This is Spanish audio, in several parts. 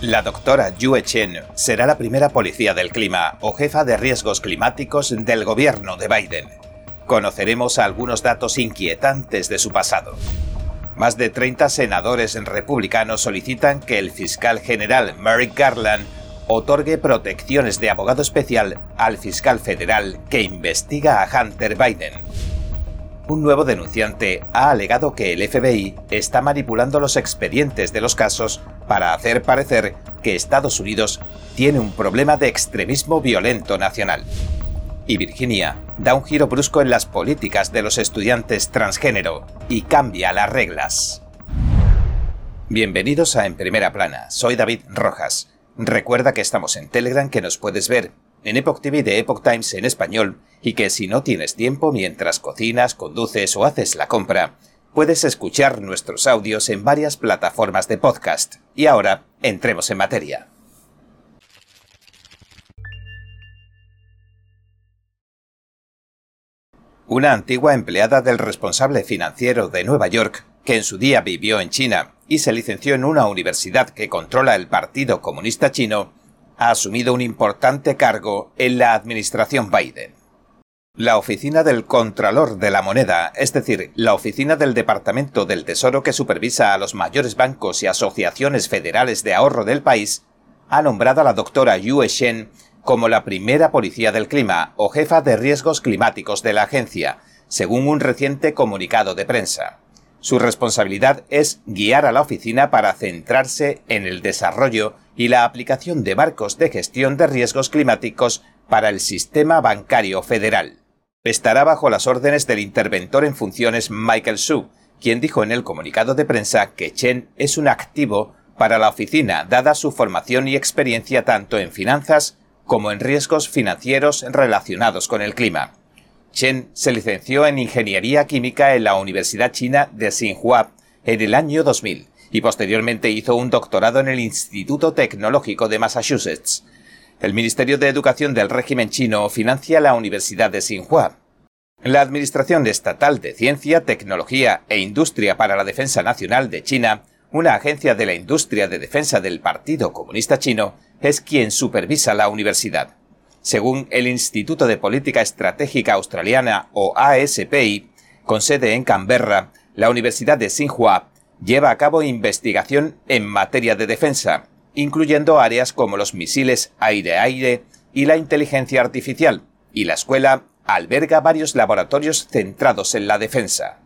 La doctora Yue Chen será la primera policía del clima o jefa de riesgos climáticos del gobierno de Biden. Conoceremos algunos datos inquietantes de su pasado. Más de 30 senadores republicanos solicitan que el fiscal general Merrick Garland otorgue protecciones de abogado especial al fiscal federal que investiga a Hunter Biden un nuevo denunciante ha alegado que el FBI está manipulando los expedientes de los casos para hacer parecer que Estados Unidos tiene un problema de extremismo violento nacional. Y Virginia da un giro brusco en las políticas de los estudiantes transgénero y cambia las reglas. Bienvenidos a En Primera Plana, soy David Rojas. Recuerda que estamos en Telegram que nos puedes ver en Epoch TV de Epoch Times en español y que si no tienes tiempo mientras cocinas, conduces o haces la compra, puedes escuchar nuestros audios en varias plataformas de podcast. Y ahora, entremos en materia. Una antigua empleada del responsable financiero de Nueva York, que en su día vivió en China y se licenció en una universidad que controla el Partido Comunista Chino, ha asumido un importante cargo en la administración Biden. La oficina del Contralor de la Moneda, es decir, la oficina del Departamento del Tesoro que supervisa a los mayores bancos y asociaciones federales de ahorro del país, ha nombrado a la doctora Yue Shen como la primera policía del clima o jefa de riesgos climáticos de la agencia, según un reciente comunicado de prensa. Su responsabilidad es guiar a la oficina para centrarse en el desarrollo y la aplicación de marcos de gestión de riesgos climáticos para el sistema bancario federal. Estará bajo las órdenes del interventor en funciones Michael Su, quien dijo en el comunicado de prensa que Chen es un activo para la oficina dada su formación y experiencia tanto en finanzas como en riesgos financieros relacionados con el clima. Chen se licenció en Ingeniería Química en la Universidad China de Tsinghua en el año 2000 y posteriormente hizo un doctorado en el Instituto Tecnológico de Massachusetts. El Ministerio de Educación del régimen chino financia la Universidad de Tsinghua. La Administración Estatal de Ciencia, Tecnología e Industria para la Defensa Nacional de China, una agencia de la industria de defensa del Partido Comunista Chino, es quien supervisa la universidad. Según el Instituto de Política Estratégica Australiana o ASPI, con sede en Canberra, la Universidad de Tsinghua lleva a cabo investigación en materia de defensa, incluyendo áreas como los misiles aire-aire y la inteligencia artificial, y la escuela alberga varios laboratorios centrados en la defensa.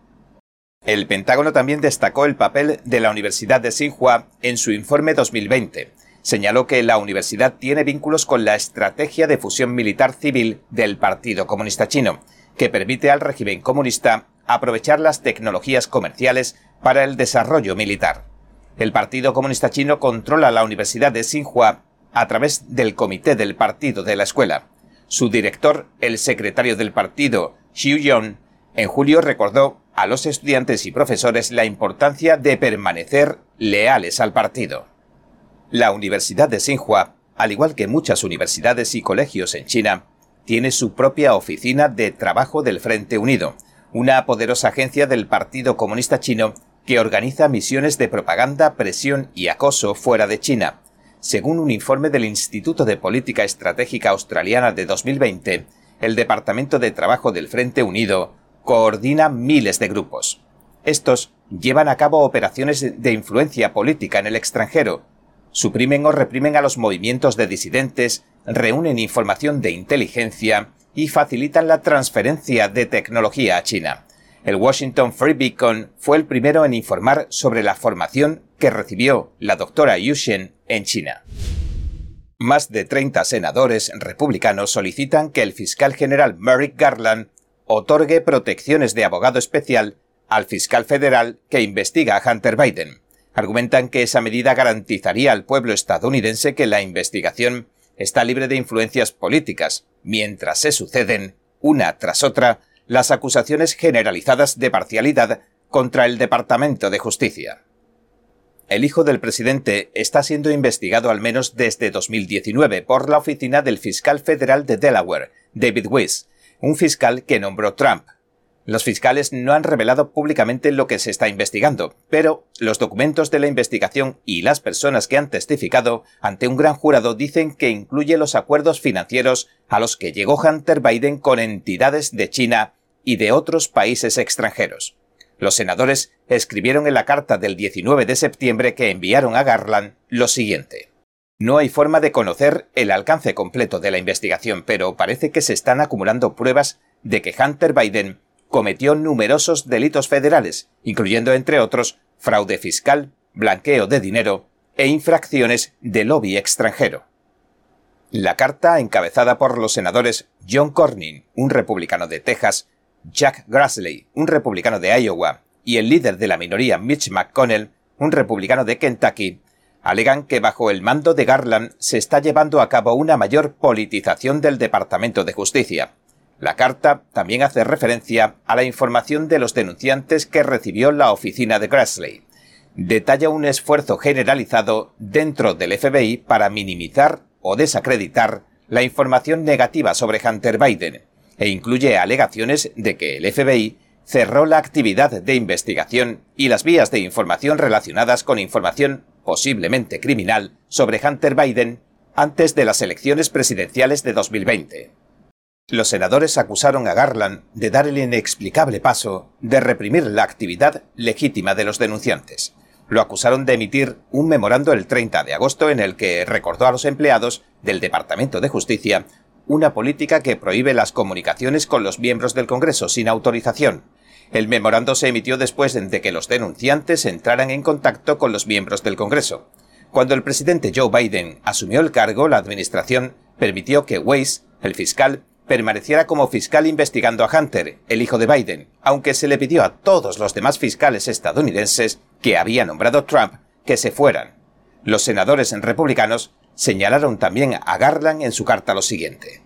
El Pentágono también destacó el papel de la Universidad de Tsinghua en su informe 2020, señaló que la universidad tiene vínculos con la estrategia de fusión militar civil del Partido Comunista Chino, que permite al régimen comunista aprovechar las tecnologías comerciales para el desarrollo militar. El Partido Comunista Chino controla la Universidad de Tsinghua a través del comité del partido de la escuela. Su director, el secretario del partido, Xiu Yong, en julio recordó a los estudiantes y profesores la importancia de permanecer leales al partido. La Universidad de Tsinghua, al igual que muchas universidades y colegios en China, tiene su propia oficina de trabajo del Frente Unido, una poderosa agencia del Partido Comunista Chino que organiza misiones de propaganda, presión y acoso fuera de China. Según un informe del Instituto de Política Estratégica Australiana de 2020, el Departamento de Trabajo del Frente Unido coordina miles de grupos. Estos llevan a cabo operaciones de influencia política en el extranjero, suprimen o reprimen a los movimientos de disidentes, reúnen información de inteligencia y facilitan la transferencia de tecnología a China. El Washington Free Beacon fue el primero en informar sobre la formación que recibió la doctora Yushen en China. Más de 30 senadores republicanos solicitan que el fiscal general Merrick Garland otorgue protecciones de abogado especial al fiscal federal que investiga a Hunter Biden argumentan que esa medida garantizaría al pueblo estadounidense que la investigación está libre de influencias políticas, mientras se suceden, una tras otra, las acusaciones generalizadas de parcialidad contra el Departamento de Justicia. El hijo del presidente está siendo investigado al menos desde 2019 por la oficina del fiscal federal de Delaware, David Weiss, un fiscal que nombró Trump. Los fiscales no han revelado públicamente lo que se está investigando, pero los documentos de la investigación y las personas que han testificado ante un gran jurado dicen que incluye los acuerdos financieros a los que llegó Hunter Biden con entidades de China y de otros países extranjeros. Los senadores escribieron en la carta del 19 de septiembre que enviaron a Garland lo siguiente. No hay forma de conocer el alcance completo de la investigación, pero parece que se están acumulando pruebas de que Hunter Biden cometió numerosos delitos federales, incluyendo, entre otros, fraude fiscal, blanqueo de dinero e infracciones de lobby extranjero. La carta, encabezada por los senadores John Cornyn, un republicano de Texas, Jack Grassley, un republicano de Iowa, y el líder de la minoría Mitch McConnell, un republicano de Kentucky, alegan que bajo el mando de Garland se está llevando a cabo una mayor politización del Departamento de Justicia, la carta también hace referencia a la información de los denunciantes que recibió la oficina de Grassley. Detalla un esfuerzo generalizado dentro del FBI para minimizar o desacreditar la información negativa sobre Hunter Biden e incluye alegaciones de que el FBI cerró la actividad de investigación y las vías de información relacionadas con información posiblemente criminal sobre Hunter Biden antes de las elecciones presidenciales de 2020. Los senadores acusaron a Garland de dar el inexplicable paso de reprimir la actividad legítima de los denunciantes. Lo acusaron de emitir un memorando el 30 de agosto en el que recordó a los empleados del Departamento de Justicia una política que prohíbe las comunicaciones con los miembros del Congreso sin autorización. El memorando se emitió después de que los denunciantes entraran en contacto con los miembros del Congreso. Cuando el presidente Joe Biden asumió el cargo, la administración permitió que Weiss, el fiscal, permaneciera como fiscal investigando a Hunter, el hijo de Biden, aunque se le pidió a todos los demás fiscales estadounidenses que había nombrado Trump que se fueran. Los senadores republicanos señalaron también a Garland en su carta lo siguiente.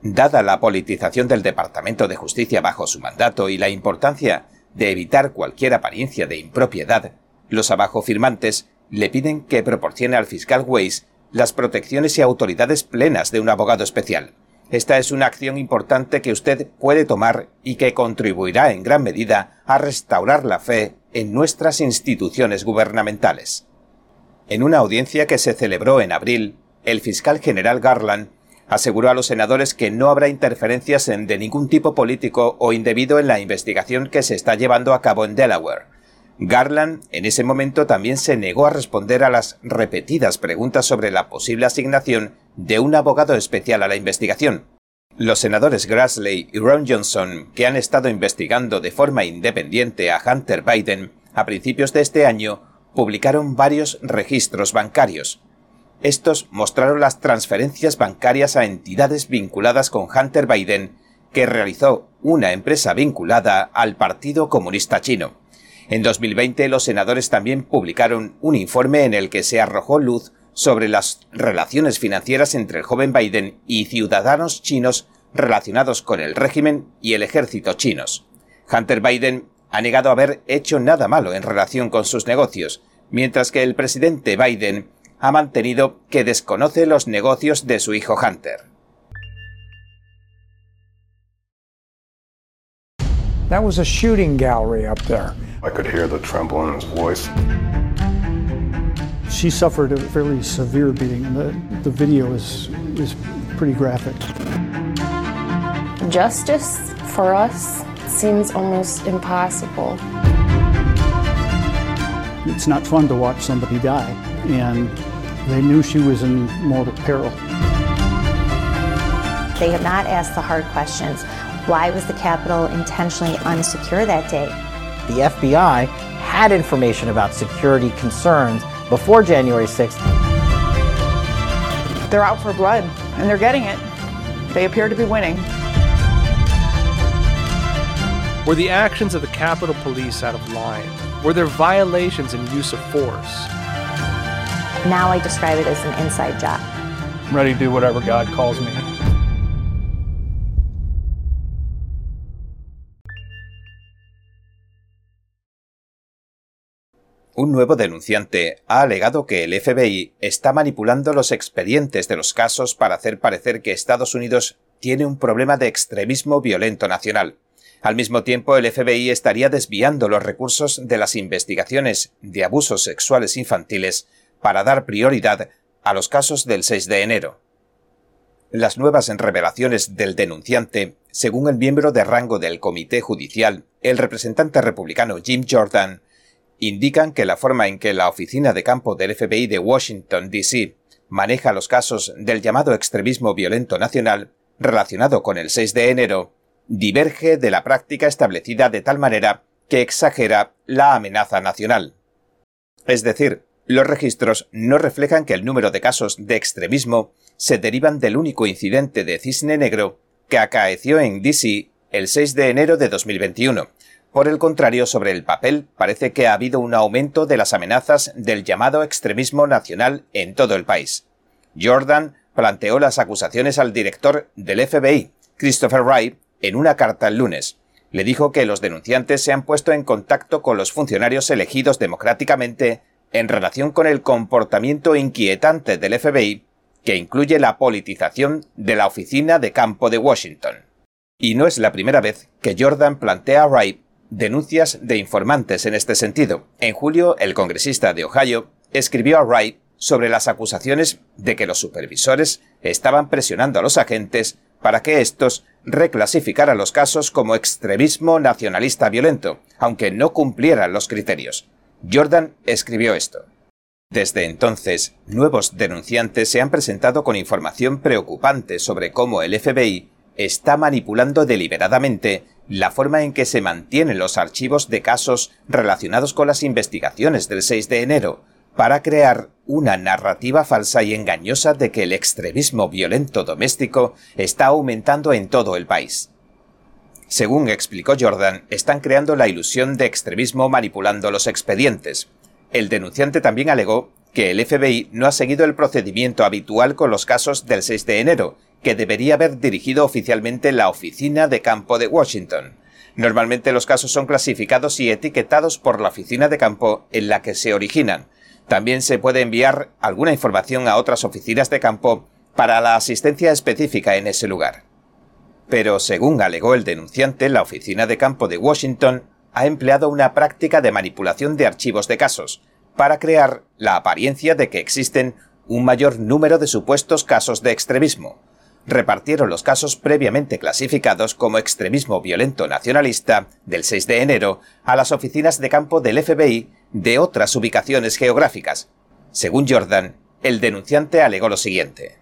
Dada la politización del Departamento de Justicia bajo su mandato y la importancia de evitar cualquier apariencia de impropiedad, los abajo firmantes le piden que proporcione al fiscal Weiss las protecciones y autoridades plenas de un abogado especial, esta es una acción importante que usted puede tomar y que contribuirá en gran medida a restaurar la fe en nuestras instituciones gubernamentales. En una audiencia que se celebró en abril, el fiscal general Garland aseguró a los senadores que no habrá interferencias de ningún tipo político o indebido en la investigación que se está llevando a cabo en Delaware. Garland en ese momento también se negó a responder a las repetidas preguntas sobre la posible asignación de un abogado especial a la investigación. Los senadores Grassley y Ron Johnson, que han estado investigando de forma independiente a Hunter Biden a principios de este año, publicaron varios registros bancarios. Estos mostraron las transferencias bancarias a entidades vinculadas con Hunter Biden que realizó una empresa vinculada al Partido Comunista Chino. En 2020 los senadores también publicaron un informe en el que se arrojó luz sobre las relaciones financieras entre el joven Biden y ciudadanos chinos relacionados con el régimen y el ejército chinos. Hunter Biden ha negado haber hecho nada malo en relación con sus negocios, mientras que el presidente Biden ha mantenido que desconoce los negocios de su hijo Hunter. That was a shooting gallery. I could hear the tremble in his voice. She suffered a fairly severe beating, and the, the video is, is pretty graphic. Justice for us seems almost impossible. It's not fun to watch somebody die, and they knew she was in mortal peril. They have not asked the hard questions. Why was the Capitol intentionally unsecure that day? The FBI had information about security concerns before January 6th. They're out for blood, and they're getting it. They appear to be winning. Were the actions of the Capitol Police out of line? Were there violations and use of force? Now I describe it as an inside job. I'm ready to do whatever God calls me. Un nuevo denunciante ha alegado que el FBI está manipulando los expedientes de los casos para hacer parecer que Estados Unidos tiene un problema de extremismo violento nacional. Al mismo tiempo, el FBI estaría desviando los recursos de las investigaciones de abusos sexuales infantiles para dar prioridad a los casos del 6 de enero. Las nuevas revelaciones del denunciante, según el miembro de rango del Comité Judicial, el representante republicano Jim Jordan, indican que la forma en que la oficina de campo del FBI de Washington, D.C. maneja los casos del llamado extremismo violento nacional relacionado con el 6 de enero diverge de la práctica establecida de tal manera que exagera la amenaza nacional. Es decir, los registros no reflejan que el número de casos de extremismo se derivan del único incidente de cisne negro que acaeció en DC el 6 de enero de 2021. Por el contrario, sobre el papel parece que ha habido un aumento de las amenazas del llamado extremismo nacional en todo el país. Jordan planteó las acusaciones al director del FBI, Christopher Wright, en una carta el lunes. Le dijo que los denunciantes se han puesto en contacto con los funcionarios elegidos democráticamente en relación con el comportamiento inquietante del FBI, que incluye la politización de la oficina de campo de Washington. Y no es la primera vez que Jordan plantea a Wright denuncias de informantes en este sentido. En julio, el congresista de Ohio escribió a Wright sobre las acusaciones de que los supervisores estaban presionando a los agentes para que estos reclasificaran los casos como extremismo nacionalista violento, aunque no cumplieran los criterios. Jordan escribió esto. Desde entonces, nuevos denunciantes se han presentado con información preocupante sobre cómo el FBI está manipulando deliberadamente la forma en que se mantienen los archivos de casos relacionados con las investigaciones del 6 de enero, para crear una narrativa falsa y engañosa de que el extremismo violento doméstico está aumentando en todo el país. Según explicó Jordan, están creando la ilusión de extremismo manipulando los expedientes. El denunciante también alegó que el FBI no ha seguido el procedimiento habitual con los casos del 6 de enero, que debería haber dirigido oficialmente la oficina de campo de Washington. Normalmente los casos son clasificados y etiquetados por la oficina de campo en la que se originan, también se puede enviar alguna información a otras oficinas de campo para la asistencia específica en ese lugar. Pero según alegó el denunciante, la oficina de campo de Washington ha empleado una práctica de manipulación de archivos de casos para crear la apariencia de que existen un mayor número de supuestos casos de extremismo. Repartieron los casos previamente clasificados como extremismo violento nacionalista del 6 de enero a las oficinas de campo del FBI de otras ubicaciones geográficas. Según Jordan, el denunciante alegó lo siguiente.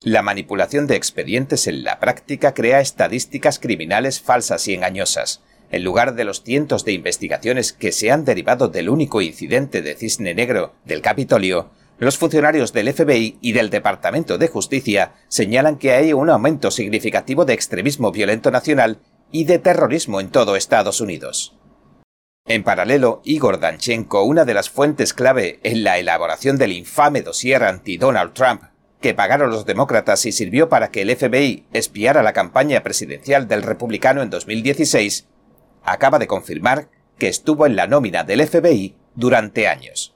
La manipulación de expedientes en la práctica crea estadísticas criminales falsas y engañosas. En lugar de los cientos de investigaciones que se han derivado del único incidente de cisne negro del Capitolio, los funcionarios del FBI y del Departamento de Justicia señalan que hay un aumento significativo de extremismo violento nacional y de terrorismo en todo Estados Unidos. En paralelo, Igor Danchenko, una de las fuentes clave en la elaboración del infame dossier anti-Donald Trump, que pagaron los demócratas y sirvió para que el FBI espiara la campaña presidencial del republicano en 2016, acaba de confirmar que estuvo en la nómina del FBI durante años.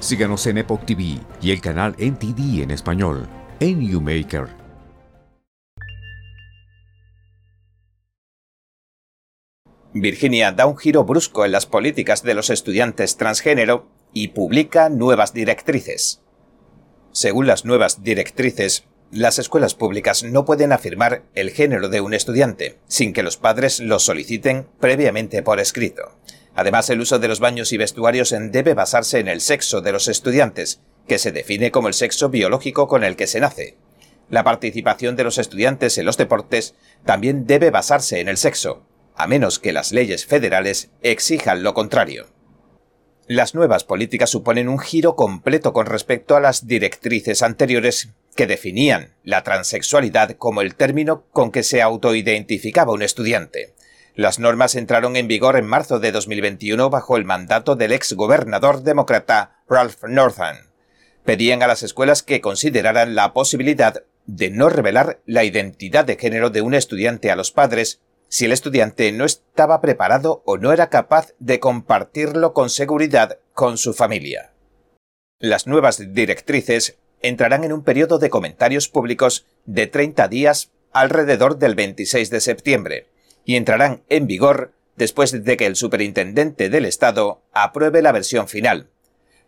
Síganos en Epoch TV y el canal NTD en español, en Newmaker. Virginia da un giro brusco en las políticas de los estudiantes transgénero y publica nuevas directrices. Según las nuevas directrices, las escuelas públicas no pueden afirmar el género de un estudiante sin que los padres lo soliciten previamente por escrito. Además, el uso de los baños y vestuarios debe basarse en el sexo de los estudiantes, que se define como el sexo biológico con el que se nace. La participación de los estudiantes en los deportes también debe basarse en el sexo, a menos que las leyes federales exijan lo contrario. Las nuevas políticas suponen un giro completo con respecto a las directrices anteriores que definían la transexualidad como el término con que se autoidentificaba un estudiante. Las normas entraron en vigor en marzo de 2021 bajo el mandato del ex gobernador demócrata Ralph Northam. Pedían a las escuelas que consideraran la posibilidad de no revelar la identidad de género de un estudiante a los padres si el estudiante no estaba preparado o no era capaz de compartirlo con seguridad con su familia. Las nuevas directrices entrarán en un periodo de comentarios públicos de 30 días alrededor del 26 de septiembre y entrarán en vigor después de que el superintendente del Estado apruebe la versión final.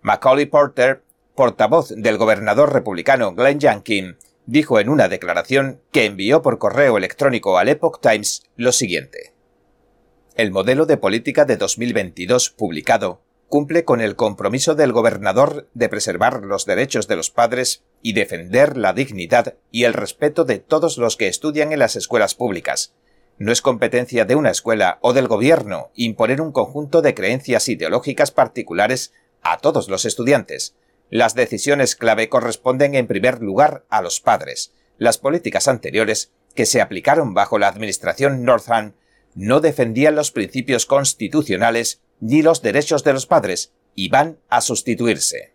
Macaulay Porter, portavoz del gobernador republicano Glenn Youngkin, dijo en una declaración que envió por correo electrónico al Epoch Times lo siguiente. El modelo de política de 2022 publicado cumple con el compromiso del gobernador de preservar los derechos de los padres y defender la dignidad y el respeto de todos los que estudian en las escuelas públicas. No es competencia de una escuela o del gobierno imponer un conjunto de creencias ideológicas particulares a todos los estudiantes. Las decisiones clave corresponden en primer lugar a los padres. Las políticas anteriores, que se aplicaron bajo la administración Northam, no defendían los principios constitucionales ni los derechos de los padres y van a sustituirse.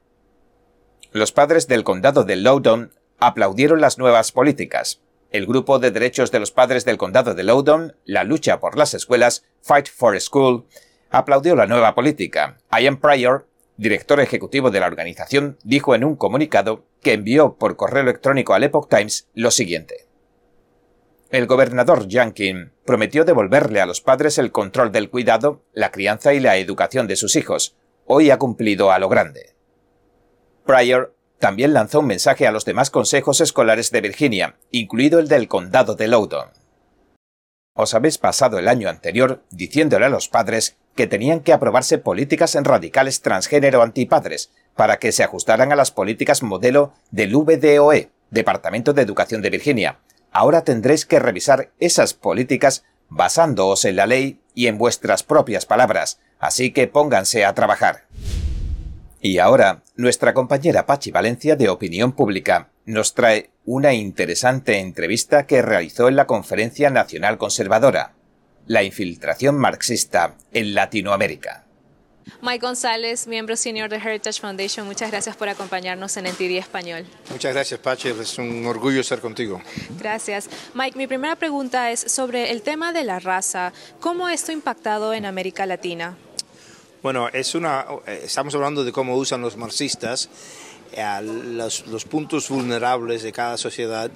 Los padres del condado de Loudoun aplaudieron las nuevas políticas. El grupo de derechos de los padres del condado de Loudoun, la lucha por las escuelas, Fight for School, aplaudió la nueva política. Ian Pryor, director ejecutivo de la organización, dijo en un comunicado que envió por correo electrónico al Epoch Times lo siguiente. El gobernador Youngkin prometió devolverle a los padres el control del cuidado, la crianza y la educación de sus hijos. Hoy ha cumplido a lo grande. Pryor también lanzó un mensaje a los demás consejos escolares de Virginia, incluido el del condado de Loudoun. Os habéis pasado el año anterior diciéndole a los padres que tenían que aprobarse políticas en radicales transgénero antipadres para que se ajustaran a las políticas modelo del VDOE, Departamento de Educación de Virginia, ahora tendréis que revisar esas políticas basándoos en la ley y en vuestras propias palabras, así que pónganse a trabajar. Y ahora, nuestra compañera Pachi Valencia de Opinión Pública nos trae una interesante entrevista que realizó en la Conferencia Nacional Conservadora, la infiltración marxista en Latinoamérica. Mike González, miembro senior de Heritage Foundation, muchas gracias por acompañarnos en NTD Español. Muchas gracias, Pache, es un orgullo estar contigo. Gracias. Mike, mi primera pregunta es sobre el tema de la raza. ¿Cómo esto ha impactado en América Latina? Bueno, es una, estamos hablando de cómo usan los marxistas eh, los, puntos vulnerables de cada sociedad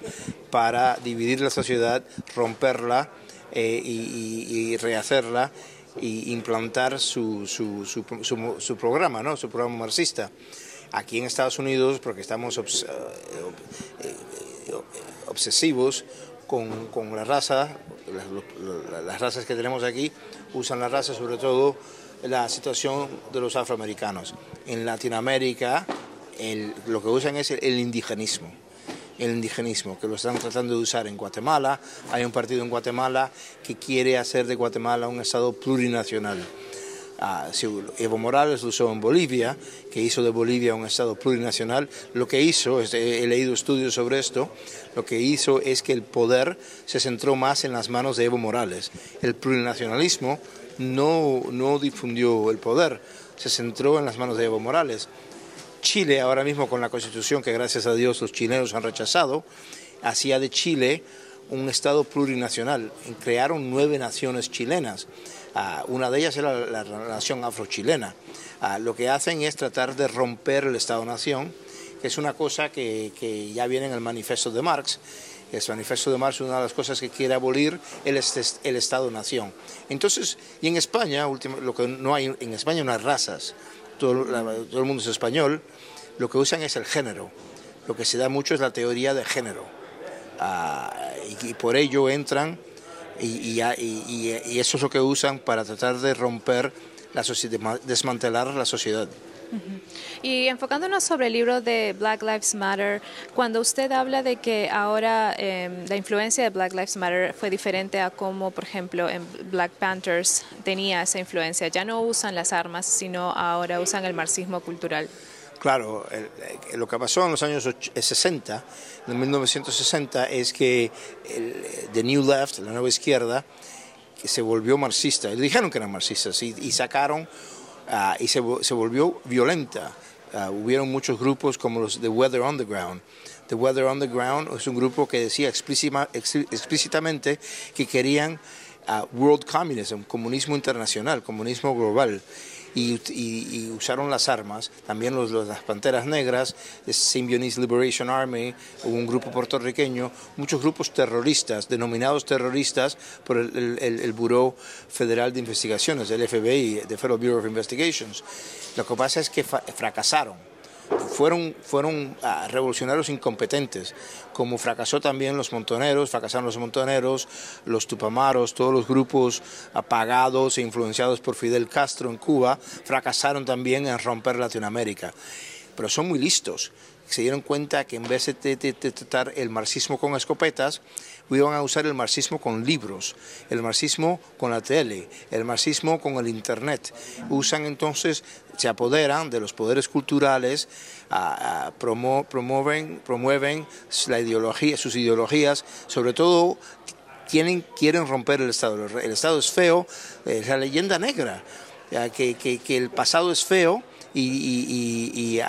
para dividir la sociedad, romperla eh, y rehacerla y implantar su, su, su, su, programa, ¿no? su programa marxista. Aquí en Estados Unidos, porque estamos eh, eh, obsesivos con, con, la raza, las, las, razas que tenemos aquí usan la raza sobre todo la situación de los afroamericanos. En Latinoamérica el, lo que usan es el indigenismo el indigenismo, que lo están tratando de usar en Guatemala. Hay un partido en Guatemala que quiere hacer de Guatemala un Estado plurinacional. Ah, Evo Morales lo usó en Bolivia, que hizo de Bolivia un Estado plurinacional. Lo que hizo, he leído estudios sobre esto, lo que hizo es que el poder se centró más en las manos de Evo Morales. El plurinacionalismo no, no difundió el poder, se centró en las manos de Evo Morales. Chile, ahora mismo con la constitución que gracias a Dios los chilenos han rechazado, hacía de Chile un Estado plurinacional. Crearon nueve naciones chilenas. Ah, una de ellas era la, nación afrochilena. Ah, lo que hacen es tratar de romper el Estado-nación, que es una cosa que, ya viene en el manifiesto de Marx. El manifiesto de Marx es una de las cosas que quiere abolir el, el Estado-nación. Entonces, y en España, lo que no hay, en España hay razas todo, el mundo es español, lo que usan es el género. Lo que se da mucho es la teoría de género. Ah, y, por ello entran y, eso es lo que usan para tratar de romper la desmantelar la sociedad. Y enfocándonos sobre el libro de Black Lives Matter, cuando usted habla de que ahora em, la influencia de Black Lives Matter fue diferente a como, por ejemplo, en Black Panthers tenía esa influencia, ya no usan las armas, sino ahora usan el marxismo cultural. Claro, el, lo que pasó en los años 60, en 1960, es que el, The New Left, la nueva izquierda, se volvió marxista. Le dijeron que eran marxistas y, y sacaron y se, se, volvió violenta. Uh, hubieron muchos grupos como los The Weather Underground. The Weather Underground es un grupo que decía explícitamente que querían uh, World Communism, comunismo internacional, comunismo global y, usaron las armas, también los, las Panteras Negras, Symbionese Liberation Army, un grupo puertorriqueño, muchos grupos terroristas, denominados terroristas por el, el, el Federal de Investigaciones, el FBI, the Federal Bureau of Investigations. Lo que pasa es que fracasaron fueron, fueron uh, revolucionarios incompetentes, como fracasó también los montoneros, fracasaron los montoneros, los tupamaros, todos los grupos apagados e influenciados por Fidel Castro en Cuba, fracasaron también en romper Latinoamérica. Pero son muy listos, se dieron cuenta que en vez de, tratar el marxismo con escopetas, iban a usar el marxismo con libros, el marxismo con la tele, el marxismo con el internet. Usan entonces, se apoderan de los poderes culturales, promueven, promueven la ideología, sus ideologías, sobre todo quieren romper el Estado. El Estado es feo, es la leyenda negra, que el pasado es feo y,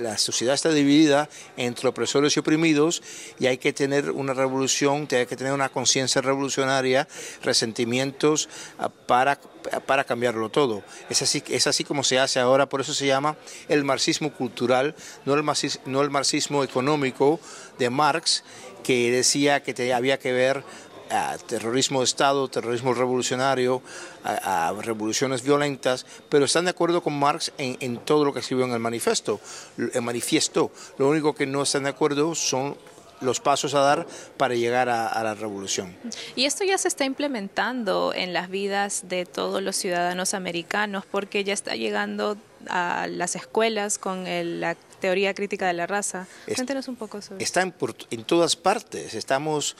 la sociedad está dividida entre opresores y oprimidos y hay que tener una revolución, hay que tener una conciencia revolucionaria, resentimientos ah, para, para cambiarlo todo. Es así, es así como se hace ahora, por eso se llama el marxismo cultural, no el marxismo, no el marxismo económico de Marx, que decía que había que ver a terrorismo de Estado, terrorismo revolucionario, a, a, revoluciones violentas, pero están de acuerdo con Marx en, en, todo lo que escribió en el manifiesto. El manifiesto, lo único que no están de acuerdo son los pasos a dar para llegar a, a, la revolución. Y esto ya se está implementando en las vidas de todos los ciudadanos americanos porque ya está llegando a las escuelas con el, la teoría crítica de la raza. Cuéntenos un poco sobre Está en todas partes. Estamos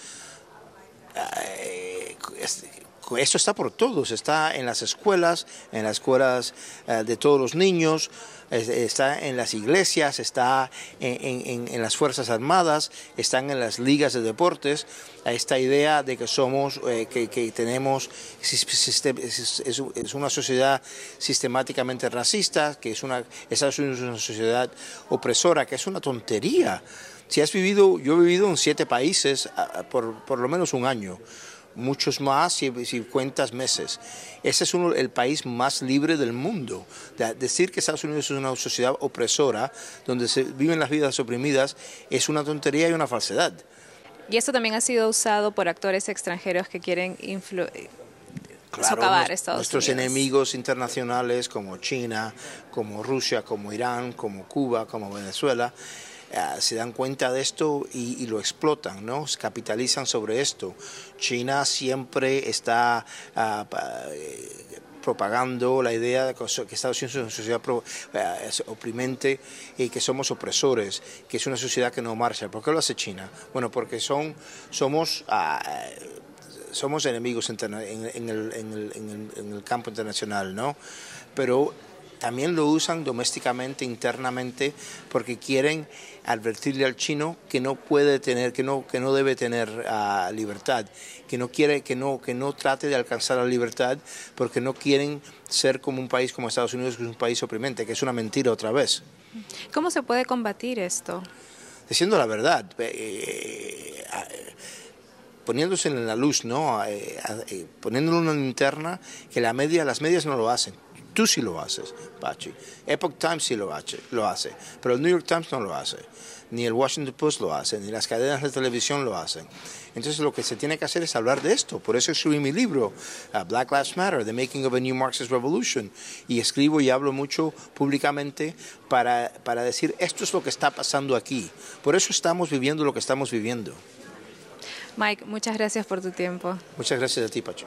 esto está por todos, está en las escuelas, en las escuelas uh, de todos los niños, está en las iglesias, está en, en, en, las Fuerzas Armadas, están en las ligas de deportes, esta idea de que somos, eh, que, que, tenemos, es, una sociedad sistemáticamente racista, que es una, es una sociedad opresora, que es una tontería. Si has vivido, yo he vivido en siete países por, por lo menos un año, muchos más si, si cuentas meses. Ese es uno, el país más libre del mundo. De, decir que Estados Unidos es una sociedad opresora, donde se viven las vidas oprimidas, es una tontería y una falsedad. Y esto también ha sido usado por actores extranjeros que quieren influir. Claro, socavar Estados nuestros Unidos. enemigos internacionales como China, como Rusia, como Irán, como Cuba, como Venezuela, Uh, se dan cuenta de esto y, y, lo explotan, ¿no? Capitalizan sobre esto. China siempre está uh, propagando la idea de que Estados Unidos es una sociedad es oprimente y que somos opresores, que es una sociedad que no marcha. ¿Por qué lo hace China? Bueno, porque son, somos somos enemigos en, en, el, en, el, en, el, en, el, campo internacional, ¿no? Pero también lo usan domésticamente, internamente, porque quieren advertirle al chino que no puede tener, que no, que no debe tener uh, libertad, que no quiere, que no, que no trate de alcanzar la libertad, porque no quieren ser como un país como Estados Unidos, que es un país oprimente, que es una mentira otra vez. ¿Cómo se puede combatir esto? Diciendo la verdad. Eh, eh, poniéndose en la luz, ¿no? Eh, eh, poniéndole una linterna que la media, las medias no lo hacen. Tú sí lo haces, Pachi. Epoch Times sí lo hace, lo hace, pero el New York Times no lo hace, ni el Washington Post lo hace, ni las cadenas de televisión lo hacen. Entonces lo que se tiene que hacer es hablar de esto. Por eso escribí mi libro, uh, Black Lives Matter, The Making of a New Marxist Revolution. Y escribo y hablo mucho públicamente para, para decir, esto es lo que está pasando aquí. Por eso estamos viviendo lo que estamos viviendo. Mike, muchas gracias por tu tiempo. Muchas gracias a ti, Pacho.